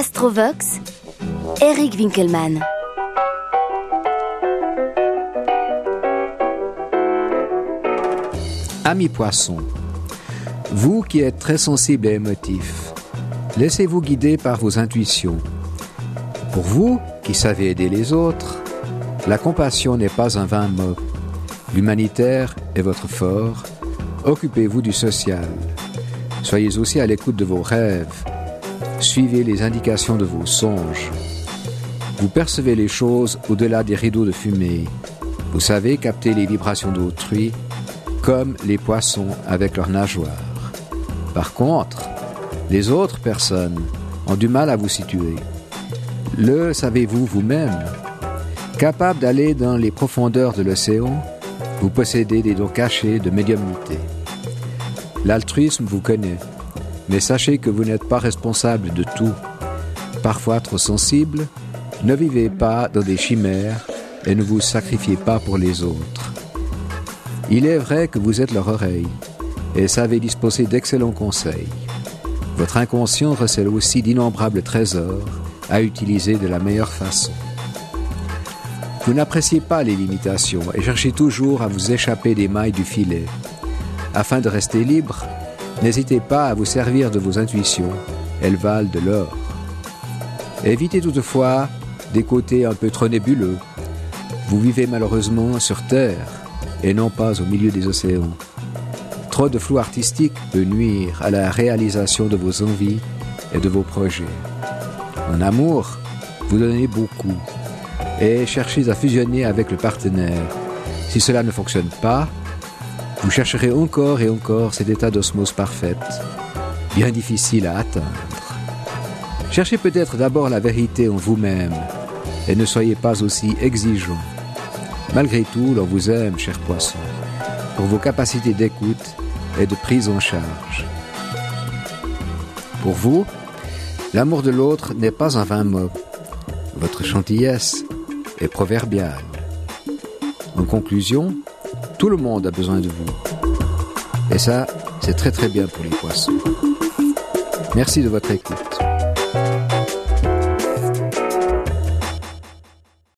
Astrovox, Eric Winkelmann. Ami poisson, vous qui êtes très sensible et émotif, laissez-vous guider par vos intuitions. Pour vous qui savez aider les autres, la compassion n'est pas un vain mot. L'humanitaire est votre fort. Occupez-vous du social. Soyez aussi à l'écoute de vos rêves. Suivez les indications de vos songes. Vous percevez les choses au-delà des rideaux de fumée. Vous savez capter les vibrations d'autrui comme les poissons avec leurs nageoires. Par contre, les autres personnes ont du mal à vous situer. Le savez-vous vous-même? Capable d'aller dans les profondeurs de l'océan, vous possédez des dons cachés de médiumnité. L'altruisme vous connaît, mais sachez que vous n'êtes pas responsable de tout. Parfois trop sensible, ne vivez pas dans des chimères et ne vous sacrifiez pas pour les autres. Il est vrai que vous êtes leur oreille et savez disposer d'excellents conseils. Votre inconscient recèle aussi d'innombrables trésors à utiliser de la meilleure façon. Vous n'appréciez pas les limitations et cherchez toujours à vous échapper des mailles du filet. Afin de rester libre, n'hésitez pas à vous servir de vos intuitions, elles valent de l'or. Évitez toutefois des côtés un peu trop nébuleux. Vous vivez malheureusement sur Terre et non pas au milieu des océans. Trop de flou artistique peut nuire à la réalisation de vos envies et de vos projets. En amour, vous donnez beaucoup et cherchez à fusionner avec le partenaire. Si cela ne fonctionne pas, vous chercherez encore et encore cet état d'osmose parfaite, bien difficile à atteindre. Cherchez peut-être d'abord la vérité en vous-même et ne soyez pas aussi exigeant. Malgré tout, l'on vous aime, cher poisson, pour vos capacités d'écoute et de prise en charge. Pour vous, l'amour de l'autre n'est pas un vain mot. Votre gentillesse est proverbiale. En conclusion, tout le monde a besoin de vous. Et ça, c'est très très bien pour les poissons. Merci de votre écoute.